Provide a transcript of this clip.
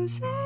music.